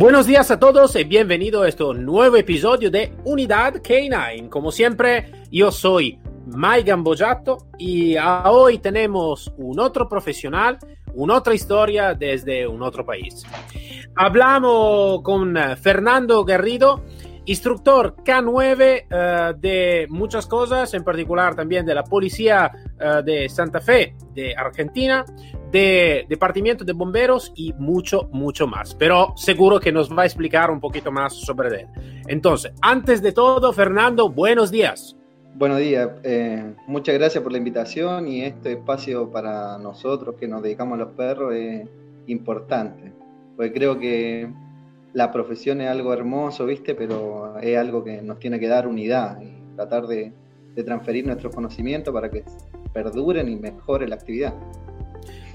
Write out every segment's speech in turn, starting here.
Buenos días a todos y bienvenido a este nuevo episodio de Unidad K9. Como siempre, yo soy Maigan Bojato y hoy tenemos un otro profesional, una otra historia desde un otro país. Hablamos con Fernando Garrido, instructor K9 uh, de muchas cosas, en particular también de la Policía uh, de Santa Fe de Argentina, de Departamento de Bomberos y mucho, mucho más. Pero seguro que nos va a explicar un poquito más sobre él. Entonces, antes de todo, Fernando, buenos días. Buenos días, eh, muchas gracias por la invitación y este espacio para nosotros que nos dedicamos a los perros es importante, porque creo que la profesión es algo hermoso, ¿viste? Pero es algo que nos tiene que dar unidad y tratar de, de transferir nuestros conocimientos para que perduren y mejore la actividad.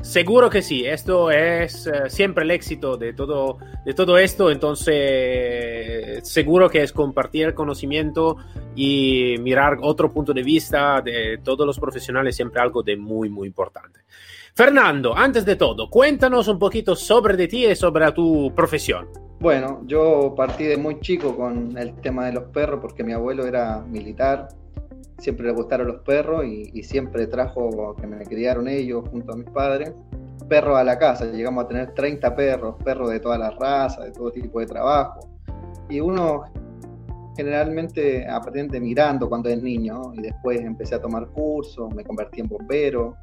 Seguro que sí, esto es uh, siempre el éxito de todo, de todo esto, entonces seguro que es compartir el conocimiento y mirar otro punto de vista de todos los profesionales, siempre algo de muy, muy importante. Fernando, antes de todo, cuéntanos un poquito sobre ti y sobre tu profesión. Bueno, yo partí de muy chico con el tema de los perros porque mi abuelo era militar, siempre le gustaron los perros y, siempre trajo que me criaron ellos junto a mis padres perros a la casa. Llegamos a tener 30 perros, perros de todas las razas, de todo tipo de trabajo. Y uno generalmente aprende mirando cuando es niño y después empecé a tomar cursos, me convertí en bombero,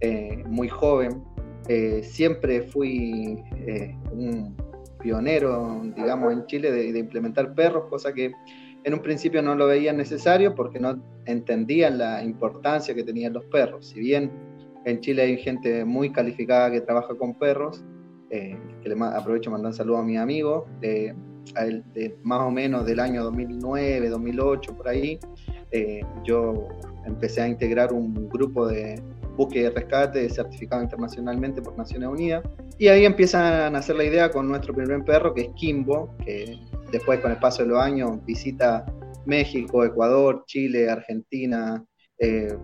eh, muy joven. Eh, siempre fui eh, un pionero, digamos, en Chile de, implementar perros, cosa que en un principio no lo veía necesario porque no entendían la importancia que tenían los perros. Si bien en Chile hay gente muy calificada que trabaja con perros, eh, que le aprovecho mandar un saludo a mi amigo, de, más o menos del año 2009, 2008, por ahí, eh, yo empecé a integrar un grupo de búsqueda y rescate certificado internacionalmente por Naciones Unidas, y ahí empiezan a hacer la idea con nuestro primer perro, que es Kimbo, que después con el paso de los años visita México, Ecuador, Chile, Argentina, eh,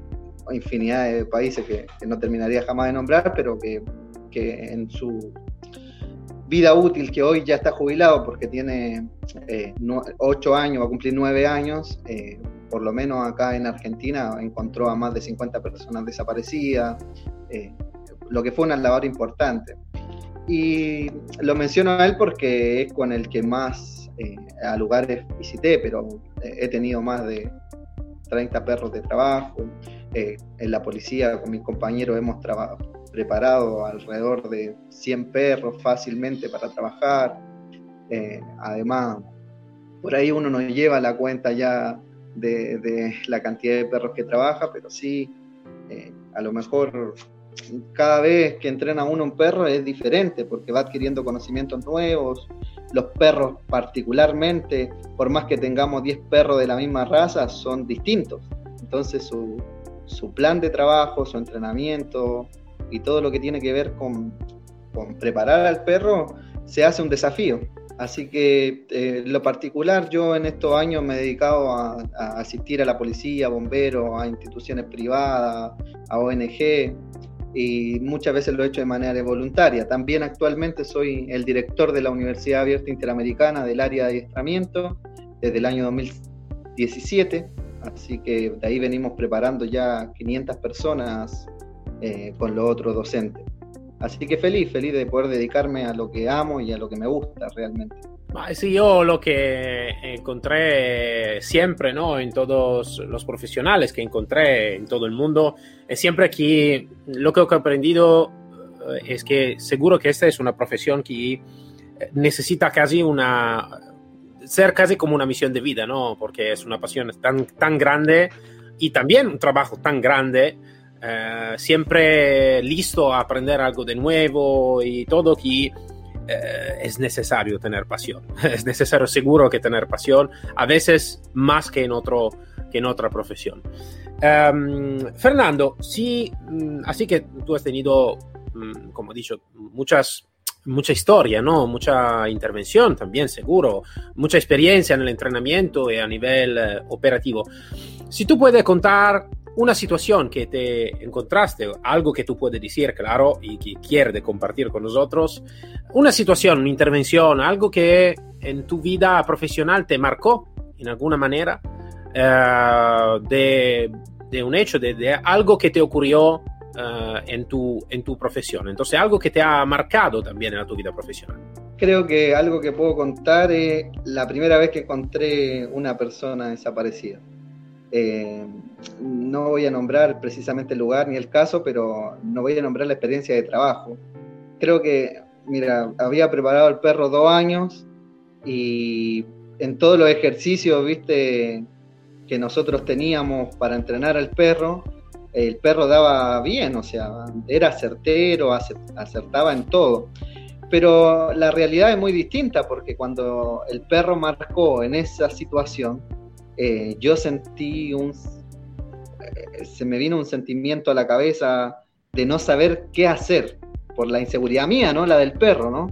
infinidad de países que, no terminaría jamás de nombrar, pero que, que, en su vida útil, que hoy ya está jubilado porque tiene eh, 8 años, va a cumplir 9 años, eh, por lo menos acá en Argentina encontró a más de 50 personas desaparecidas, eh, lo que fue una labor importante. Y lo menciono a él porque es con el que más eh, a lugares visité, pero he tenido más de 30 perros de trabajo, eh, en la policía con mis compañeros hemos preparado alrededor de 100 perros fácilmente para trabajar. Eh, además, por ahí uno no lleva la cuenta ya de, la cantidad de perros que trabaja, pero sí, eh, a lo mejor cada vez que entrena uno un perro es diferente porque va adquiriendo conocimientos nuevos. Los perros particularmente, por más que tengamos 10 perros de la misma raza, son distintos. Entonces su, su plan de trabajo, su entrenamiento y todo lo que tiene que ver con, con preparar al perro, se hace un desafío. Así que eh, lo particular, yo en estos años me he dedicado a, a, asistir a la policía, bomberos, a instituciones privadas, a ONG, y muchas veces lo he hecho de manera voluntaria. También actualmente soy el director de la Universidad Abierta Interamericana del área de adiestramiento desde el año 2017 Así que de ahí venimos preparando ya 500 personas eh, con los otros docentes. Así que feliz, feliz de poder dedicarme a lo que amo y a lo que me gusta realmente. Sí, yo lo que encontré siempre, ¿no? En todos los profesionales que encontré en todo el mundo, es siempre que lo que he aprendido eh, es que seguro que esta es una profesión que necesita casi una, ser casi como una misión de vida, ¿no? Porque es una pasión tan, tan grande y también un trabajo tan grande, eh, siempre listo a aprender algo de nuevo y todo que eh, es necesario tener pasión. Es necesario seguro que tener pasión, a veces más que en, otro, que en otra profesión. Um, Fernando, sí, mm, así que tú has tenido, mm, como he dicho, muchas mucha historia, ¿no? Mucha intervención también, seguro, mucha experiencia en el entrenamiento y a nivel eh, operativo. Si tú puedes contar una situación que te encontraste, algo que tú puedes decir, claro, y que quieres compartir con nosotros, una situación, una intervención, algo que en tu vida profesional te marcó en alguna manera, eh, de, de, un hecho, de, algo que te ocurrió uh, en, tu, en tu profesión. Entonces, algo que te ha marcado también en tu vida profesional. Creo que algo que puedo contar es la primera vez que encontré una persona desaparecida. Eh, no voy a nombrar precisamente el lugar ni el caso, pero no voy a nombrar la experiencia de trabajo. Creo que, mira, había preparado el perro dos años y en todos los ejercicios, viste, que nosotros teníamos para entrenar al perro, el perro daba bien, o sea, era certero, acertaba en todo. Pero la realidad es muy distinta porque cuando el perro marcó en esa situación, eh, yo sentí un... Eh, se me vino un sentimiento a la cabeza de no saber qué hacer por la inseguridad mía, ¿no? La del perro, ¿no?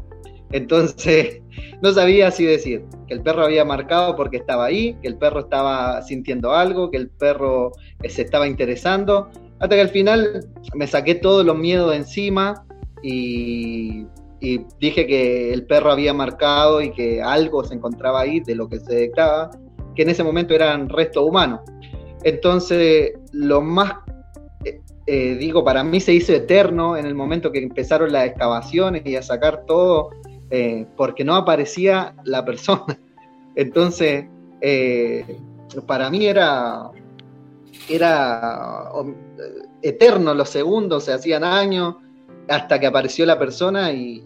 Entonces, no sabía si decir que el perro había marcado porque estaba ahí, que el perro estaba sintiendo algo, que el perro eh, se estaba interesando, hasta que al final me saqué todos los miedos de encima y, dije que el perro había marcado y que algo se encontraba ahí de lo que se detectaba, que en ese momento eran restos humanos. Entonces, lo más, eh, eh, digo, para mí se hizo eterno en el momento que empezaron las excavaciones y a sacar todo eh, porque no aparecía la persona. Entonces, para mí era, era eterno los segundos, se hacían años, hasta que apareció la persona y,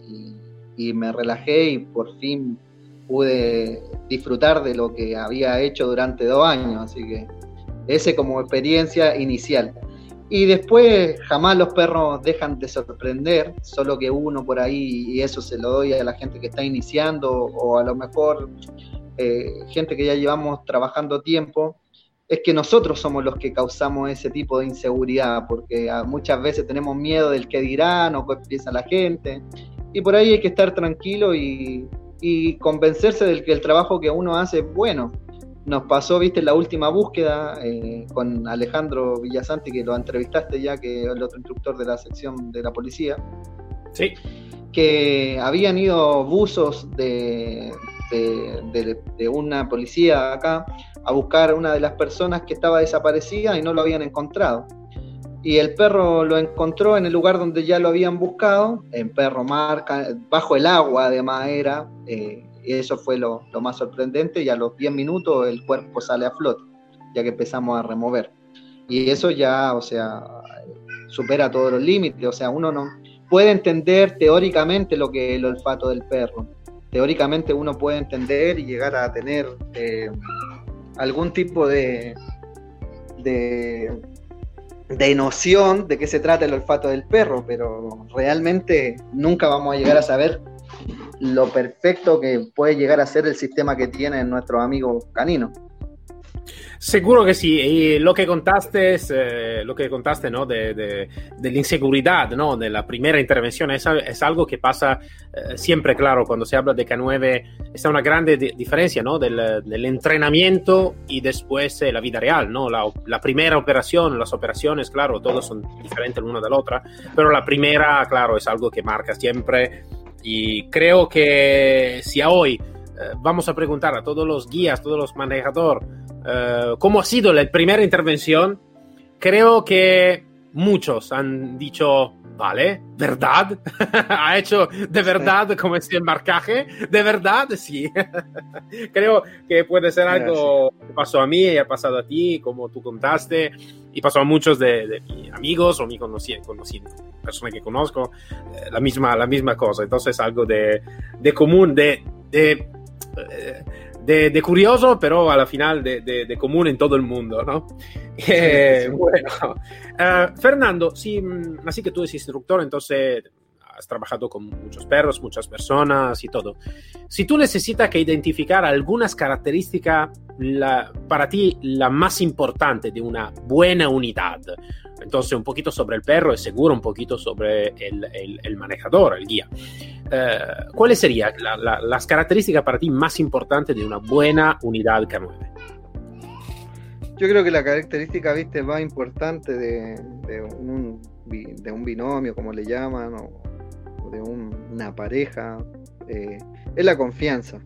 me relajé y por fin pude disfrutar de lo que había hecho durante dos años. Así que ese como experiencia inicial. Y después jamás los perros dejan de sorprender, solo que uno por ahí, y eso se lo doy a la gente que está iniciando o a lo mejor eh, gente que ya llevamos trabajando tiempo, es que nosotros somos los que causamos ese tipo de inseguridad, porque muchas veces tenemos miedo del que dirán o qué piensa la gente, y por ahí hay que estar tranquilo y, y convencerse del que el trabajo que uno hace es bueno nos pasó, viste, la última búsqueda eh, con Alejandro Villasanti, que lo entrevistaste ya, que es el otro instructor de la sección de la policía. Sí. Que habían ido buzos de, de, una policía acá a buscar a una de las personas que estaba desaparecida y no lo habían encontrado. Y el perro lo encontró en el lugar donde ya lo habían buscado, en perro marca, bajo el agua además era, eh, y eso fue lo, más sorprendente y a los 10 minutos el cuerpo sale a flote, ya que empezamos a remover. Y eso ya, o sea, supera todos los límites, o sea, uno no puede entender teóricamente lo que es el olfato del perro. Teóricamente uno puede entender y llegar a tener eh, algún tipo de, de, de noción de qué se trata el olfato del perro, pero realmente nunca vamos a llegar a saber lo perfecto que puede llegar a ser el sistema que tienen nuestros amigos caninos. Seguro que sí, y lo que contaste, eh, lo que contaste ¿no? de, de, de, la inseguridad ¿no? de la primera intervención es, es algo que pasa eh, siempre, claro, cuando se habla de K9, está una grande di diferencia ¿no? del, del, entrenamiento y después eh, la vida real. ¿no? La, la, primera operación, las operaciones, claro, todos son diferentes l'una dall'altra, pero la primera, claro, es algo que marca siempre Y creo que si hoy eh, vamos a preguntar a todos los guías, todos los manejadores, eh, cómo ha sido la primera intervención, creo que muchos han dicho, vale, ¿verdad? ¿Ha hecho de verdad como es el marcaje? ¿De verdad? Sí. creo que puede ser algo que pasó a mí y ha pasado a ti, como tú contaste, y pasó a muchos de, de mis amigos o mi conocidos, conocidos personas que conozco, eh, la, misma, la misma cosa. Entonces algo de, de común, de, de, eh, de, de, curioso, pero a la final de, de, común en todo el mundo, ¿no? Eh, bueno, uh, Fernando, sí, mm, así que tú eres instructor, entonces has trabajado con muchos perros, muchas personas y todo. Si tú necesitas que identificar algunas características para ti la más importante de una buena unidad, entonces un poquito sobre el perro y seguro un poquito sobre el, manejador, el guía. Eh, ¿Cuáles serían las características para ti más importantes de una buena unidad K9? Yo creo que la característica, viste, más importante de, un, de un binomio, como le llaman, o, de una pareja, eh, es la confianza.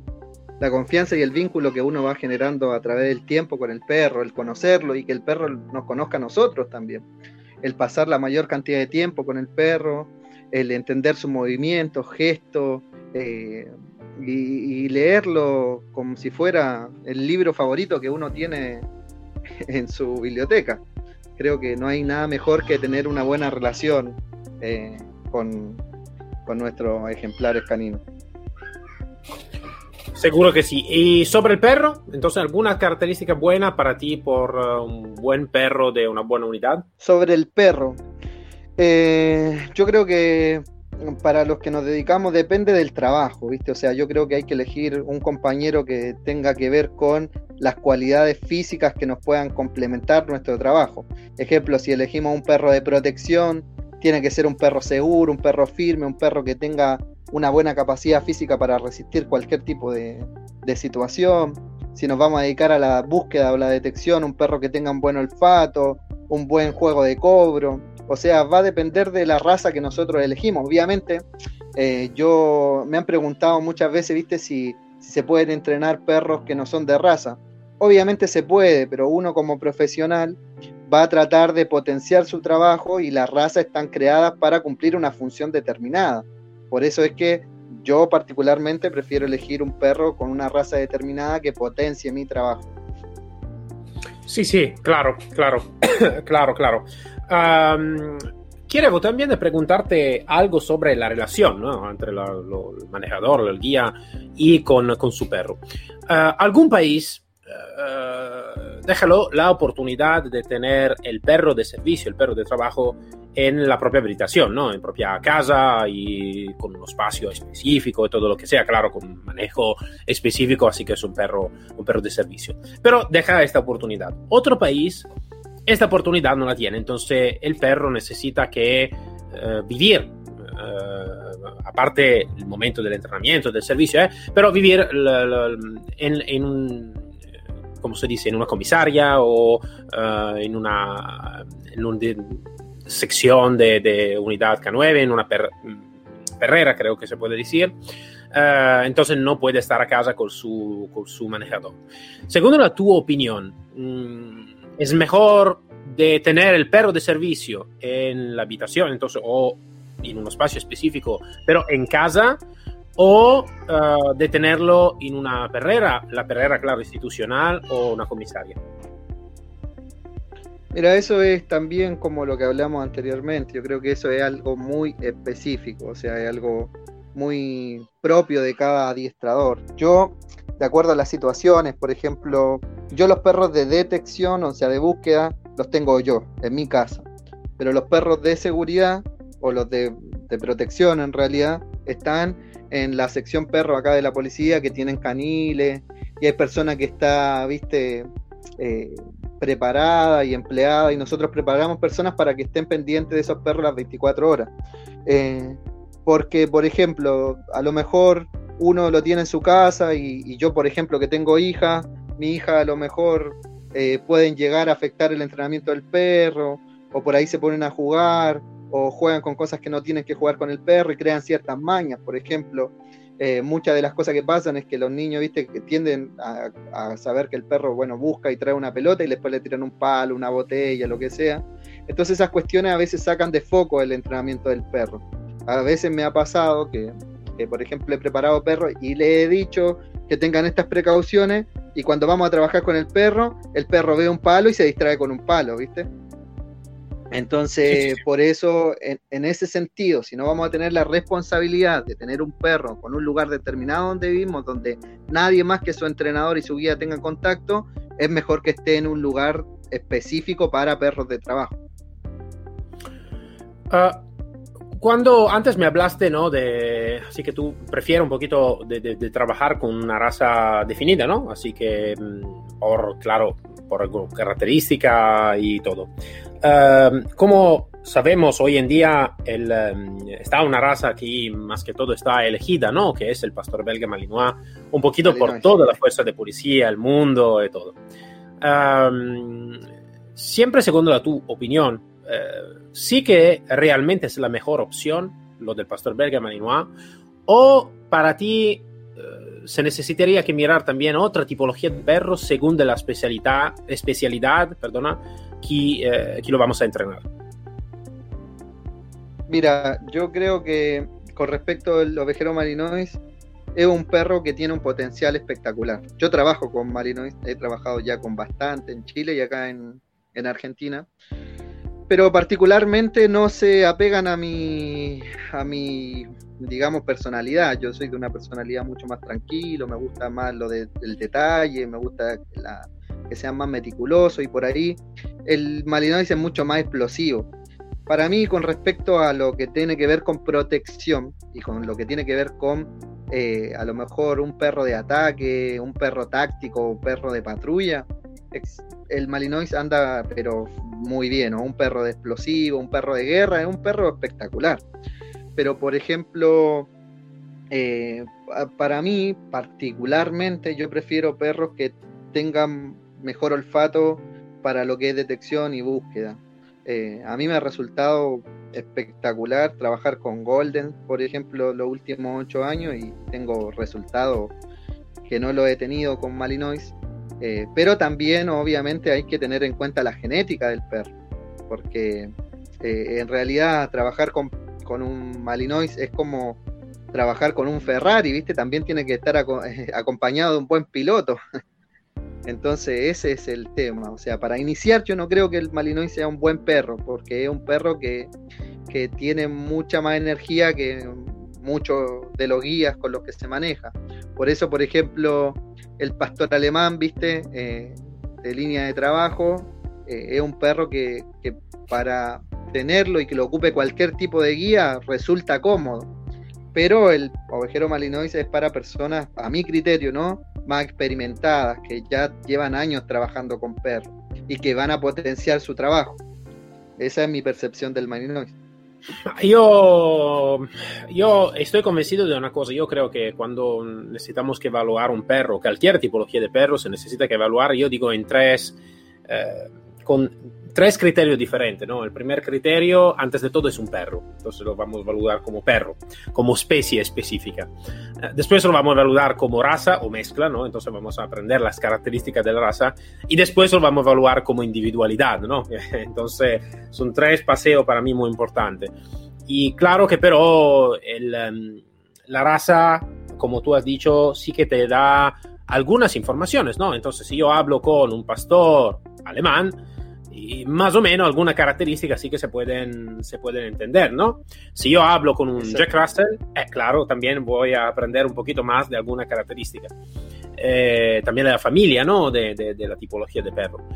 La confianza y el vínculo que uno va generando a través del tiempo con el perro, el conocerlo y que el perro nos conozca a nosotros también. El pasar la mayor cantidad de tiempo con el perro, el entender sus movimientos, gestos, eh, y, leerlo como si fuera el libro favorito que uno tiene en su biblioteca. Creo que no hay nada mejor que tener una buena relación eh, con, con nuestros ejemplares caninos. Seguro que sí. ¿Y sobre el perro? Entonces, ¿alguna característica buena para ti por uh, un buen perro de una buena unidad? Sobre el perro. Eh, yo creo que para los que nos dedicamos depende del trabajo, ¿viste? O sea, yo creo que hay que elegir un compañero que tenga que ver con las cualidades físicas que nos puedan complementar nuestro trabajo. Ejemplo, si elegimos un perro de protección, tiene que ser un perro seguro, un perro firme, un perro que tenga una buena capacidad física para resistir cualquier tipo de, situación. Si nos vamos a dedicar a la búsqueda o la detección, un perro que tenga un buen olfato, un buen juego de cobro. O sea, va a depender de la raza que nosotros elegimos. Obviamente, eh, yo me han preguntado muchas veces, viste, si, si se pueden entrenar perros que no son de raza. Obviamente se puede, pero uno como profesional va a tratar de potenciar su trabajo y las razas están creadas para cumplir una función determinada. Por eso es que yo particularmente prefiero elegir un perro con una raza determinada que potencie mi trabajo. Sí, sí, claro, claro, claro, claro. quiero también preguntarte algo sobre la relación entre el manejador, el guía y con, con su perro. Ah, ¿Algún país eh, déjalo la oportunidad de tener el perro de servicio, el perro de trabajo en la propia habitación, ¿no? En propia casa y con un espacio específico y todo lo que sea, claro, con manejo específico, así que es un perro, un perro de servicio. Pero deja esta oportunidad. Otro país, esta oportunidad no la tiene, entonces el perro necesita que eh, vivir. Eh, aparte el momento del entrenamiento, del servicio, pero vivir en un como se dice, en una comisaria o uh, en una, en una sección de, de, unidad K9, en una per, perrera, creo que se puede decir. Uh, entonces no puede estar a casa con su, con su manejador. Según la tu opinión, um, ¿es mejor de tener el perro de servicio en la habitación, entonces, o en un espacio específico, pero en casa? o uh, de tenerlo en una perrera, la perrera, claro, institucional o una comisaria. Mira, eso es también como lo que hablamos anteriormente. Yo creo que eso es algo muy específico, o sea, es algo muy propio de cada adiestrador. Yo, de acuerdo a las situaciones, por ejemplo, yo los perros de detección, o sea, de búsqueda, los tengo yo en mi casa. Pero los perros de seguridad o los de, protección en realidad están en la sección perro acá de la policía que tienen caniles y hay personas que está, viste, eh, preparada y empleada y nosotros preparamos personas para que estén pendientes de esos perros las 24 horas. Eh, porque, por ejemplo, a lo mejor uno lo tiene en su casa y, yo, por ejemplo, que tengo hija, mi hija a lo mejor eh, pueden llegar a afectar el entrenamiento del perro o por ahí se ponen a jugar o juegan con cosas que no tienen que jugar con el perro y crean ciertas mañas. Por ejemplo, eh, muchas de las cosas que pasan es que los niños, viste, que tienden a, saber que el perro, bueno, busca y trae una pelota y después le tiran un palo, una botella, lo que sea. Entonces esas cuestiones a veces sacan de foco el entrenamiento del perro. A veces me ha pasado que, que por ejemplo, he preparado perros y le he dicho que tengan estas precauciones y cuando vamos a trabajar con el perro, el perro ve un palo y se distrae con un palo, ¿viste? Entonces, por eso, en, ese sentido, si no vamos a tener la responsabilidad de tener un perro con un lugar determinado donde vivimos, donde nadie más que su entrenador y su guía tengan contacto, es mejor que esté en un lugar específico para perros de trabajo. Ah, cuando antes me hablaste, ¿no? De, así que tú prefieres un poquito de, trabajar con una raza definida, ¿no? Así que, mm, por, claro, por característica y todo. Em, como sabemos hoy en día, el, em, está una raza aquí más que todo está elegida, ¿no? Que es el pastor belga Malinois, un poquito por toda la fuerza de policía, el mundo y todo. Em, siempre según la tu opinión, eh, sí que realmente es la mejor opción lo del pastor belga Malinois, o para ti se necesitaría que mirar también otra tipología de perros según de la especialidad, especialidad perdona, que, eh, lo vamos a entrenar. Mira, yo creo que con respecto al ovejero Malinois, es un perro que tiene un potencial espectacular. Yo trabajo con Malinois, he trabajado ya con bastante en Chile y acá en, en Argentina pero particularmente no se apegan a mi, a mi, digamos, personalidad. Yo soy de una personalidad mucho más tranquilo, me gusta más lo del detalle, me gusta que sea más meticuloso y por ahí el Malinois es mucho más explosivo. Para mí, con respecto a lo que tiene que ver con protección y con lo que tiene que ver con eh, a lo mejor un perro de ataque, un perro táctico, un perro de patrulla, el Malinois anda pero muy bien, un perro de explosivo, un perro de guerra, es un perro espectacular. Pero por ejemplo, eh, para mí particularmente yo prefiero perros que tengan mejor olfato para lo que es detección y búsqueda. Eh, a mí me ha resultado espectacular trabajar con Golden, por ejemplo, los últimos ocho años y tengo resultados que no lo he tenido con Malinois. Eh, pero también, obviamente, hay que tener en cuenta la genética del perro, porque eh, en realidad trabajar con, un Malinois es como trabajar con un Ferrari, ¿viste? También tiene que estar acompañado de un buen piloto. Entonces, ese es el tema. O sea, para iniciar, yo no creo que el Malinois sea un buen perro, porque es un perro que, que tiene mucha más energía que muchos de los guías con los que se maneja. Por eso, por ejemplo, el pastor alemán, viste, eh, de línea de trabajo, eh, es un perro que, para tenerlo y que lo ocupe cualquier tipo de guía resulta cómodo. Pero el ovejero malinois es para personas, a mi criterio, ¿no? Más experimentadas, que ya llevan años trabajando con perros y que van a potenciar su trabajo. Esa es mi percepción del malinois. Yo, yo estoy convencido de una cosa, yo creo que cuando necesitamos que evaluar un perro, cualquier tipología de perro, se necesita que evaluar, yo digo en tres, eh, con tres criterios diferentes, ¿no? El primer criterio, antes de todo, es un perro, entonces lo vamos a evaluar como perro, como especie específica. Eh, después lo vamos a evaluar como raza o mezcla, ¿no? Entonces vamos a aprender las características de la raza y después lo vamos a evaluar como individualidad, ¿no? Entonces son tres paseos para mí muy importantes. Y claro que pero el, em, la raza, como tú has dicho, sí que te da algunas informaciones, ¿no? Entonces si yo hablo con un pastor alemán, y más o menos algunas características sí que se pueden, se pueden entender, ¿no? Si yo hablo con un Jack Russell, eh, claro, también voy a aprender un poquito más de alguna característica. Eh, también de la familia, ¿no? De, de, la tipología de perro.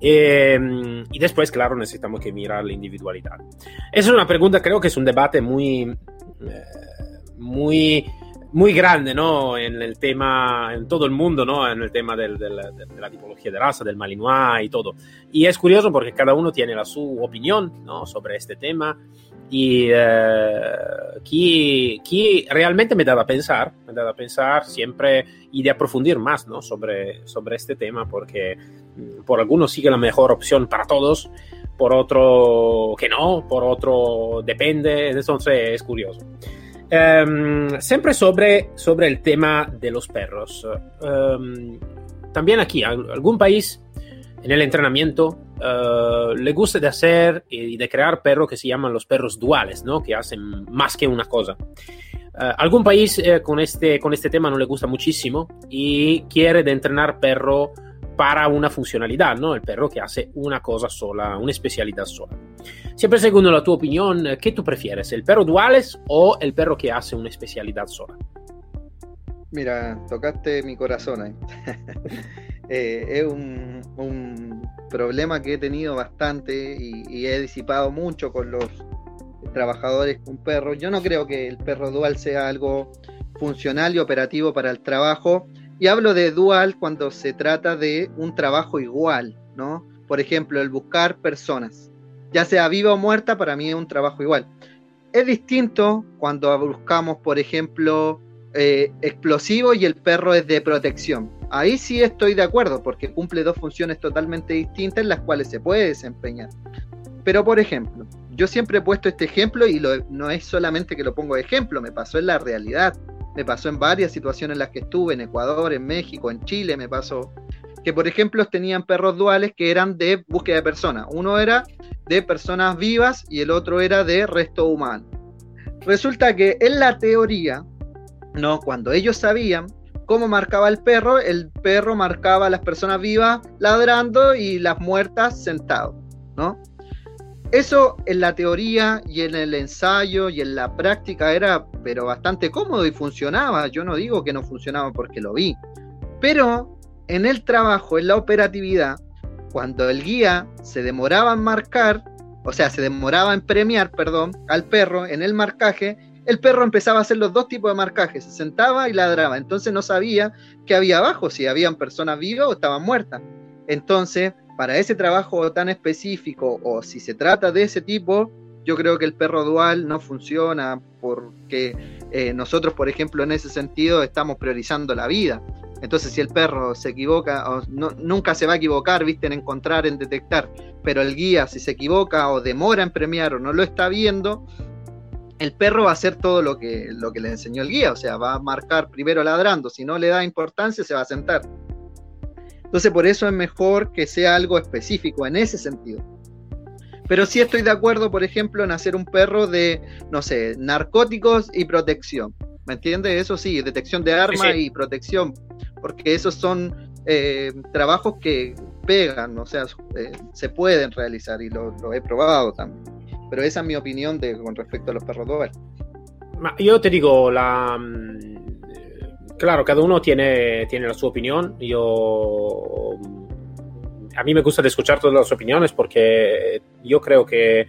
Eh, y después, claro, necesitamos que mirar la individualidad. Esa es una pregunta, creo que es un debate muy, muy muy grande, ¿no? En el tema, en todo el mundo, ¿no? En el tema del, de la tipología de raza, del Malinois y todo. Y es curioso porque cada uno tiene la su opinión, ¿no? Sobre este tema y eh, que, realmente me daba a pensar, me daba a pensar siempre y de aprofundir más, ¿no? Sobre, sobre este tema porque mm, por algunos sigue la mejor opción para todos, por otro que no, por otro depende, entonces es curioso. Um, sempre sobre, sobre el tema de los perros. Um, también aquí, algún país en el entrenamiento uh, le gusta de hacer y de crear perros que se llaman los perros duales, ¿no? que hacen más que una cosa. Uh, algún país eh, con, este, con este tema no le gusta muchísimo y quiere de entrenar perro para una funcionalidad, ¿no? El perro que hace una cosa sola, una especialidad sola. Siempre según la tu opinión, ¿qué tú prefieres? ¿El perro duales o el perro que hace una especialidad sola? Mira, tocaste mi corazón. Eh, es un, problema que he tenido bastante y, he disipado mucho con los trabajadores con perros. Yo no creo que el perro dual sea algo funcional y operativo para el trabajo. Y hablo de dual cuando se trata de un trabajo igual, ¿no? Por ejemplo, el buscar personas, ya sea viva o muerta, para mí es un trabajo igual. Es distinto cuando buscamos, por ejemplo, eh, explosivo y el perro es de protección. Ahí sí estoy de acuerdo, porque cumple dos funciones totalmente distintas en las cuales se puede desempeñar. Pero, por ejemplo, yo siempre he puesto este ejemplo y no es solamente que lo pongo de ejemplo, me pasó en la realidad. Me pasó en varias situaciones en las que estuve, en Ecuador, en México, en Chile, me pasó que, por ejemplo, tenían perros duales que eran de búsqueda de personas. Uno era de personas vivas y el otro era de resto humano. Resulta que en la teoría, no, cuando ellos sabían cómo marcaba el perro, el perro marcaba a las personas vivas ladrando y las muertas sentados, ¿no? Eso en la teoría y en el ensayo y en la práctica era pero bastante cómodo y funcionaba. Yo no digo que no funcionaba porque lo vi. Pero en el trabajo, en la operatividad, cuando el guía se demoraba en marcar, o sea, se demoraba en premiar, perdón, al perro en el marcaje, el perro empezaba a hacer los dos tipos de marcajes, se sentaba y ladraba, entonces no sabía qué había abajo, si habían personas vivas o estaban muertas. Entonces, para ese trabajo tan específico o si se trata de ese tipo, yo creo que el perro dual no funciona porque eh, nosotros, por ejemplo, en ese sentido estamos priorizando la vida. Entonces, si el perro se equivoca, o nunca se va a equivocar, viste, en encontrar, en detectar, pero el guía, si se equivoca o demora en premiar o no lo está viendo, el perro va a hacer todo lo que, lo que le enseñó el guía, o sea, va a marcar primero ladrando, si no le da importancia, se va a sentar. Entonces por eso es mejor que sea algo específico en ese sentido. Pero sí estoy de acuerdo, por ejemplo, en hacer un perro de, no sé, narcóticos y protección. ¿Me entiendes? Eso sí, detección de armas y protección, porque esos son eh, trabajos que pegan, o sea, eh, se pueden realizar y lo, he probado también. Pero esa es mi opinión de, con respecto a los perros Dover. Yo te digo, la, mm, claro, cada uno tiene, tiene su opinión. Yo. A mí me gusta escuchar todas las opiniones porque yo creo que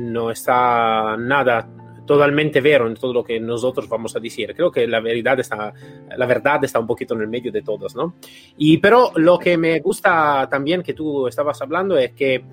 no está nada totalmente vero en todo lo que nosotros vamos a decir. Creo que la verdad está, la verdad está un poquito en el medio de todos, ¿no? Y pero lo que me gusta también que tú estabas hablando es que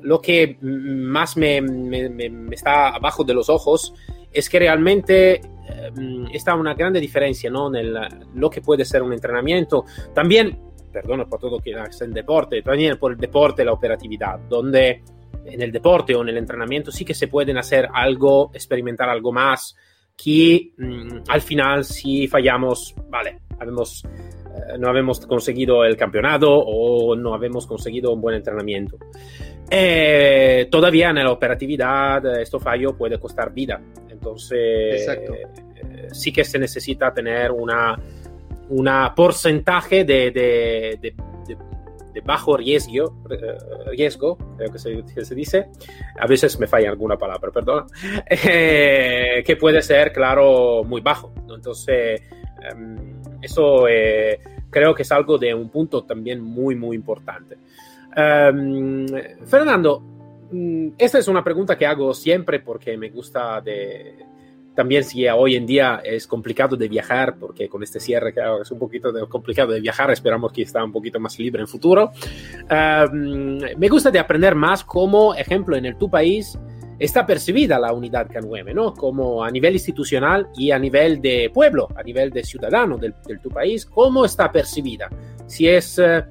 lo que más me, me está abajo de los ojos es que realmente eh, está una grande diferencia ¿no? en lo que puede ser un entrenamiento. También, perdón por todo que es el deporte, también por el deporte la operatividad, donde en el deporte o en el entrenamiento sí que se pueden hacer algo, experimentar algo más, que mm, al final si fallamos, vale, habemos, eh, no habemos conseguido el campeonato o no habemos conseguido un buen entrenamiento. Eh, todavía en la operatividad esto fallo puede costar vida. Entonces, eh, sí que se necesita tener una, una porcentaje de, de, de, bajo riesgo, eh, riesgo, creo que se, dice. A veces me falla alguna palabra, perdón. que puede ser, claro, muy bajo. Entonces, em, eso creo que es algo de un punto también muy, muy importante. Em, Fernando, esta es una pregunta que hago siempre porque me gusta de... También si hoy en día es complicado de viajar, porque con este cierre que es un poquito complicado de viajar, esperamos que está un poquito más libre en futuro. Me gusta de aprender más como ejemplo en el tu país está percibida la unidad K9, ¿no? Como a nivel institucional y a nivel de pueblo, a nivel de ciudadano del, tu país, ¿cómo está percibida? Si es... Eh,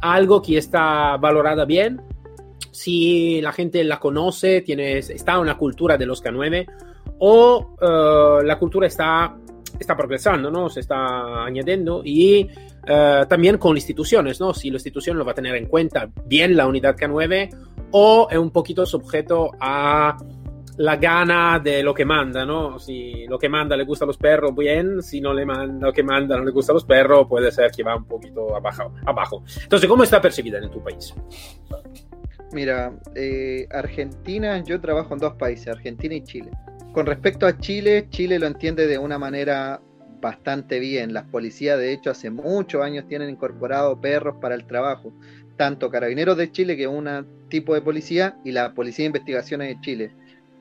algo que está valorada bien, si la gente la conoce, tiene, está en la cultura de los K9 o uh, la cultura está, está progresando, ¿no? se está añadiendo y uh, también con instituciones, ¿no? si la institución lo va a tener en cuenta bien la unidad K9 o es un poquito sujeto a la gana de lo que manda, ¿no? Si lo que manda le gusta a los perros, bien, si no le manda lo que manda no le gusta a los perros, puede ser que va un poquito abajo. abajo. Entonces, ¿cómo está percibida en tu país? Mira, eh, Argentina, yo trabajo en dos países, Argentina y Chile. Con respecto a Chile, Chile lo entiende de una manera bastante bien. Las policías, de hecho, hace muchos años tienen incorporado perros para el trabajo. Tanto Carabineros de Chile, que es un tipo de policía, y la Policía de Investigaciones de Chile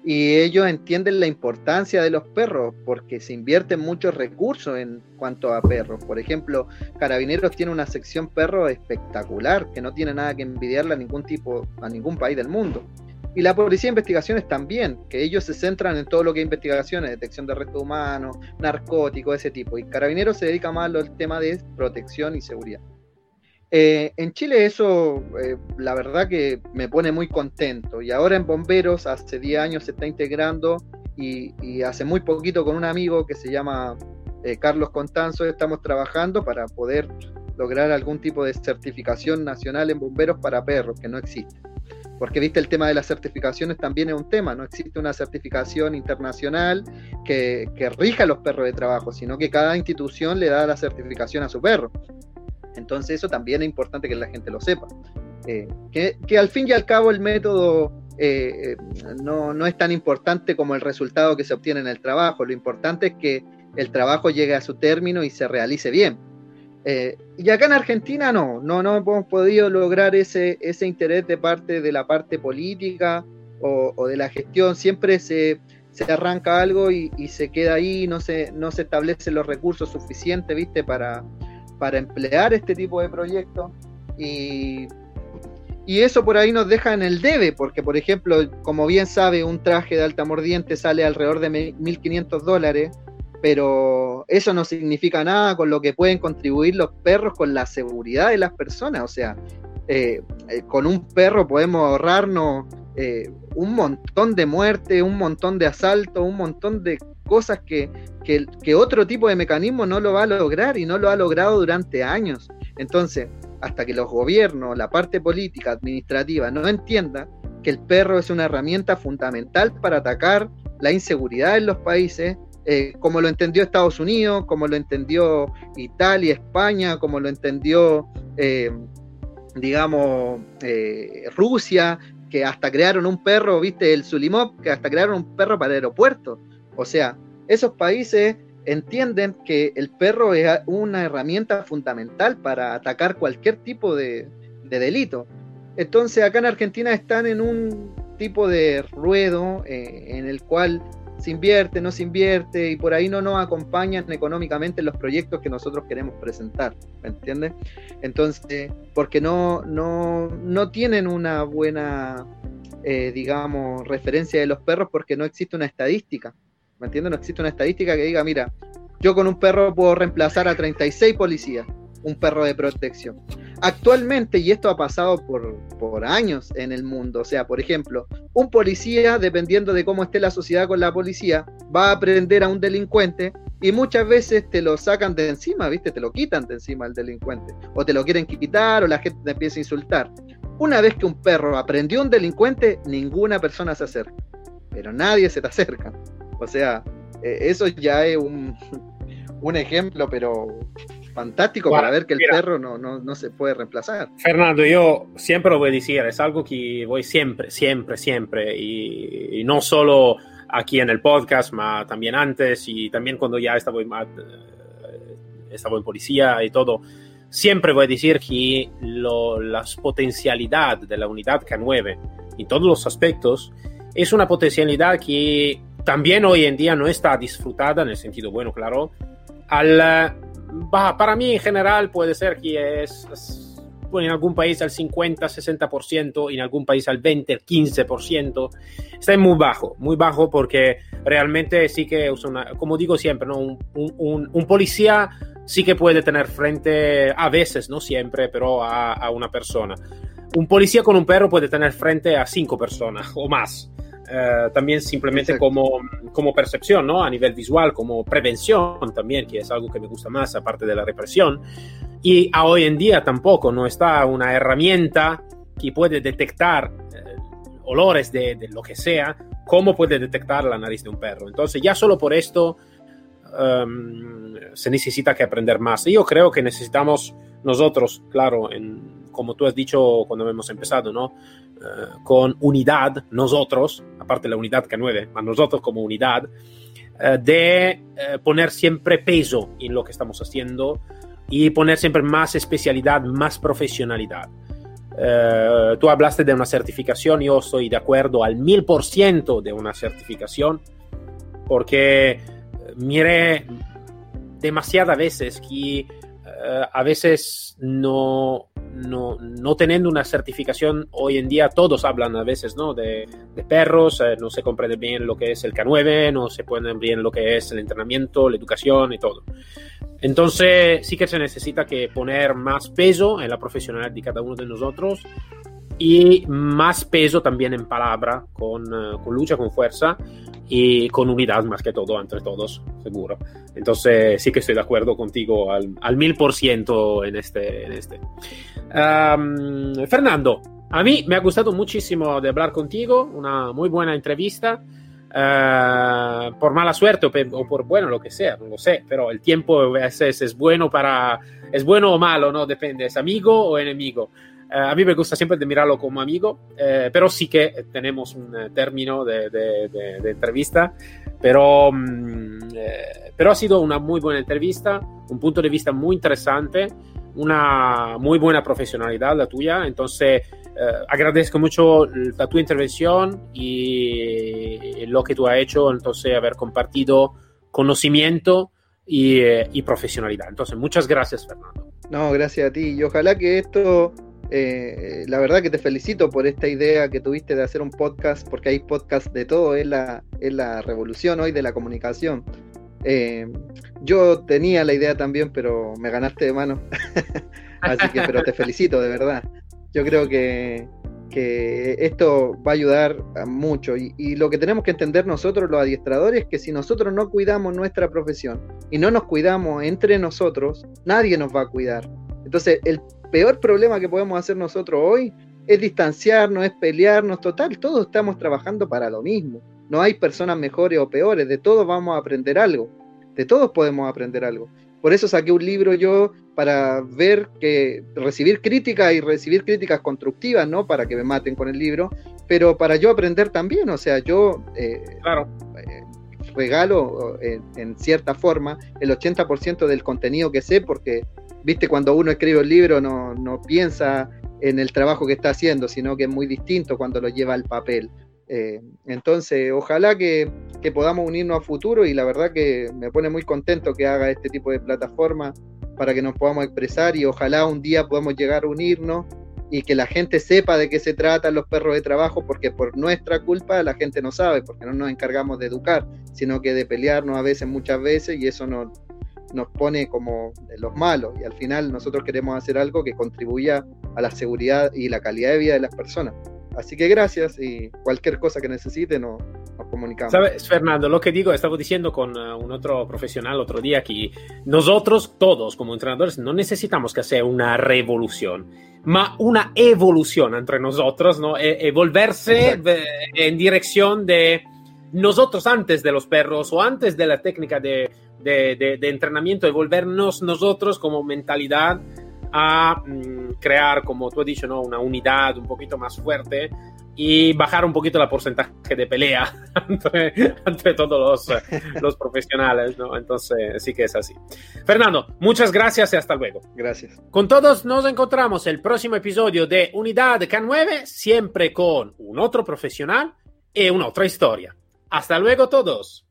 y ellos entienden la importancia de los perros porque se invierten muchos recursos en cuanto a perros. Por ejemplo, Carabineros tiene una sección perro espectacular que no tiene nada que envidiarle a ningún tipo, a ningún país del mundo. Y la policía de investigaciones también, que ellos se centran en todo lo que es investigaciones, detección de restos humanos, narcóticos, ese tipo. Y Carabineros se dedica más al tema de protección y seguridad. Eh, en Chile eso, eh, la verdad que me pone muy contento. Y ahora en Bomberos, hace 10 años se está integrando y, hace muy poquito con un amigo que se llama eh, Carlos Contanzo, estamos trabajando para poder lograr algún tipo de certificación nacional en bomberos para perros, que no existe. Porque viste el tema de las certificaciones también es un tema, no existe una certificación internacional que, rija los perros de trabajo, sino que cada institución le da la certificación a su perro. Entonces eso también es importante que la gente lo sepa. Eh, que, al fin y al cabo el método eh, eh, no, no, es tan importante como el resultado que se obtiene en el trabajo. Lo importante es que el trabajo llegue a su término y se realice bien. Eh, y acá en Argentina no, no, no hemos podido lograr ese, ese interés de parte de la parte política o, de la gestión. Siempre se, se arranca algo y, se queda ahí, no se, no se establecen los recursos suficientes, ¿viste? Para, para emplear este tipo de proyectos. Y, y eso por ahí nos deja en el debe, porque por ejemplo, como bien sabe, un traje de alta mordiente sale alrededor de 1.500 dólares pero eso no significa nada con lo que pueden contribuir los perros con la seguridad de las personas. O sea, eh, eh, con un perro podemos ahorrarnos eh, un montón de muertes, un montón de asaltos, un montón de cosas que, que, otro tipo de mecanismo no lo va a lograr y no lo ha logrado durante años. Entonces, hasta que los gobiernos, la parte política, administrativa, no entienda que el perro es una herramienta fundamental para atacar la inseguridad en los países, eh, como lo entendió Estados Unidos, como lo entendió Italia, España, como lo entendió, eh, digamos, eh, Rusia, que hasta crearon un perro, viste, el Sulimov, que hasta crearon un perro para aeropuertos. O sea, esos países entienden que el perro es una herramienta fundamental para atacar cualquier tipo de, de delito. Entonces acá en Argentina están en un tipo de ruedo en el cual se invierte, no se invierte y por ahí no nos acompañan económicamente los proyectos que nosotros queremos presentar, ¿me entiendes? Entonces, porque no, no, no tienen una buena, eh, digamos, referencia de los perros porque no existe una estadística, ¿me entiendes? No existe una estadística que diga, mira, yo con un perro puedo reemplazar a 36 policías, un perro de protección. Actualmente, y esto ha pasado por, por, años en el mundo, o sea, por ejemplo, un policía, dependiendo de cómo esté la sociedad con la policía, va a aprender a un delincuente y muchas veces te lo sacan de encima, ¿viste? Te lo quitan de encima al delincuente, o te lo quieren quitar, o la gente te empieza a insultar. Una vez que un perro aprendió a un delincuente, ninguna persona se acerca, pero nadie se te acerca. O sea, eh, eso ya es un, un ejemplo, pero fantástico para ver que el perro no, no, no, se puede reemplazar. Fernando, yo siempre lo voy a decir, es algo que voy siempre, siempre, siempre, y, no solo aquí en el podcast, pero también antes y también cuando ya estaba, eh, estaba en policía y todo. Siempre voy a decir que lo, la potencialidad de la unidad K9 en todos los aspectos es una potencialidad que también hoy en día no está disfrutada en el sentido bueno, claro, al para mí en general puede ser que es, en algún país al 50, 60%, en algún país al 20, 15%. Está muy bajo, muy bajo porque realmente sí que, como digo siempre, ¿no? Un, policía sí que puede tener frente, a veces, no siempre, pero a una persona. Un policía con un perro puede tener frente a cinco personas o más. Eh, también simplemente como, como percepción, ¿no? A nivel visual, como prevención también, que es algo que me gusta más aparte de la represión. Y a hoy en día tampoco no está una herramienta que puede detectar eh, olores de, de, lo que sea, como puede detectar la nariz de un perro. Entonces ya solo por esto um, se necesita que aprender más. Y yo creo que necesitamos nosotros, claro, en, como tú has dicho cuando hemos empezado, ¿no? Eh, con unidad, nosotros, aparte la unidad K9, a nosotros como unidad, eh, de eh, poner siempre peso en lo que estamos haciendo y poner siempre más especialidad, más profesionalidad. Tú hablaste de una certificación, yo estoy de acuerdo al mil por ciento de una certificación, porque miré demasiadas veces que a veces no, no, no, teniendo una certificación hoy en día, todos hablan a veces ¿no? de, perros, eh, no se comprende bien lo que es el K9, no se puede bien lo que es el entrenamiento, la educación y todo. Entonces sí que se necesita que poner más peso en la profesionalidad de cada uno de nosotros y más peso también en palabra, con, uh, con, lucha, con fuerza y con unidad más que todo entre todos, seguro. Entonces sí que estoy de acuerdo contigo al mil por ciento en este. En este. Um, Fernando, a mí me ha gustado muchísimo de hablar contigo, una muy buena entrevista. Uh, por mala suerte o, o, por bueno, lo que sea, no lo sé, pero el tiempo a veces es bueno para, es bueno o malo, ¿no? Depende, es amigo o enemigo. Uh, a mí me gusta siempre de mirarlo como amigo, uh, pero sí que tenemos un término de, de, de, de entrevista, pero, um, pero ha sido una muy buena entrevista, un punto de vista muy interesante, una muy buena profesionalidad la tuya, entonces agradezco mucho la, tu intervención y lo que tú has hecho, entonces haber compartido conocimiento y, eh, y, profesionalidad. Entonces, muchas gracias, Fernando. No, gracias a ti y ojalá que esto, eh, la verdad que te felicito por esta idea que tuviste de hacer un podcast, porque hay podcast de todo, es la, es la revolución hoy de la comunicación. Eh, yo tenía la idea también, pero me ganaste de mano. Así que, pero te felicito, de verdad yo creo que, que esto va a ayudar mucho. Y, y, lo que tenemos que entender nosotros, los adiestradores, es que si nosotros no cuidamos nuestra profesión y no nos cuidamos entre nosotros, nadie nos va a cuidar. Entonces, el peor problema que podemos hacer nosotros hoy es distanciarnos, es pelearnos, total, todos estamos trabajando para lo mismo. No hay personas mejores o peores, de todos vamos a aprender algo, de todos podemos aprender algo. Por eso saqué un libro yo para ver que recibir críticas y recibir críticas constructivas, ¿no? Para que me maten con el libro, pero para yo aprender también, o sea, yo eh, claro. Regalo en, en, cierta forma el 80% del contenido que sé, porque, viste, cuando uno escribe un libro no, no piensa en el trabajo que está haciendo, sino que es muy distinto cuando lo lleva al papel. Eh, entonces, ojalá que, que, podamos unirnos a futuro y la verdad que me pone muy contento que haga este tipo de plataforma para que nos podamos expresar y ojalá un día podamos llegar a unirnos y que la gente sepa de qué se tratan los perros de trabajo, porque por nuestra culpa la gente no sabe, porque no nos encargamos de educar, sino que de pelearnos a veces, muchas veces, y eso nos, nos pone como los malos. Y al final nosotros queremos hacer algo que contribuya a la seguridad y la calidad de vida de las personas. Así que gracias y cualquier cosa que necesiten nos, nos comunicamos. Sabes, Fernando, lo que digo, estaba diciendo con uh, un otro profesional otro día que nosotros todos como entrenadores no necesitamos que sea una revolución, ma una evolución entre nosotros, ¿no? E, e volverse en dirección de nosotros antes de los perros o antes de la técnica de, de, de, de entrenamiento, de volvernos nosotros como mentalidad a mmm, crear, como tú has dicho, ¿no? una unidad un poquito más fuerte y bajar un poquito el porcentaje de pelea entre, entre todos los, los, profesionales, ¿no? Entonces, sí que es así. Fernando, muchas gracias y hasta luego. Gracias. Con todos nos encontramos el próximo episodio de Unidad K9, siempre con un otro profesional y una otra historia. Hasta luego todos.